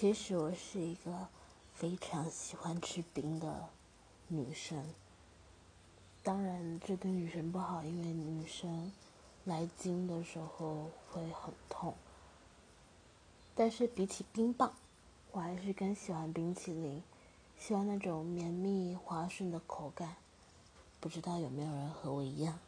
其实我是一个非常喜欢吃冰的女生。当然这对女生不好因为女生来经的时候会很痛。但是比起冰棒我还是更喜欢冰淇淋喜欢那种绵密滑顺的口感。不知道有没有人和我一样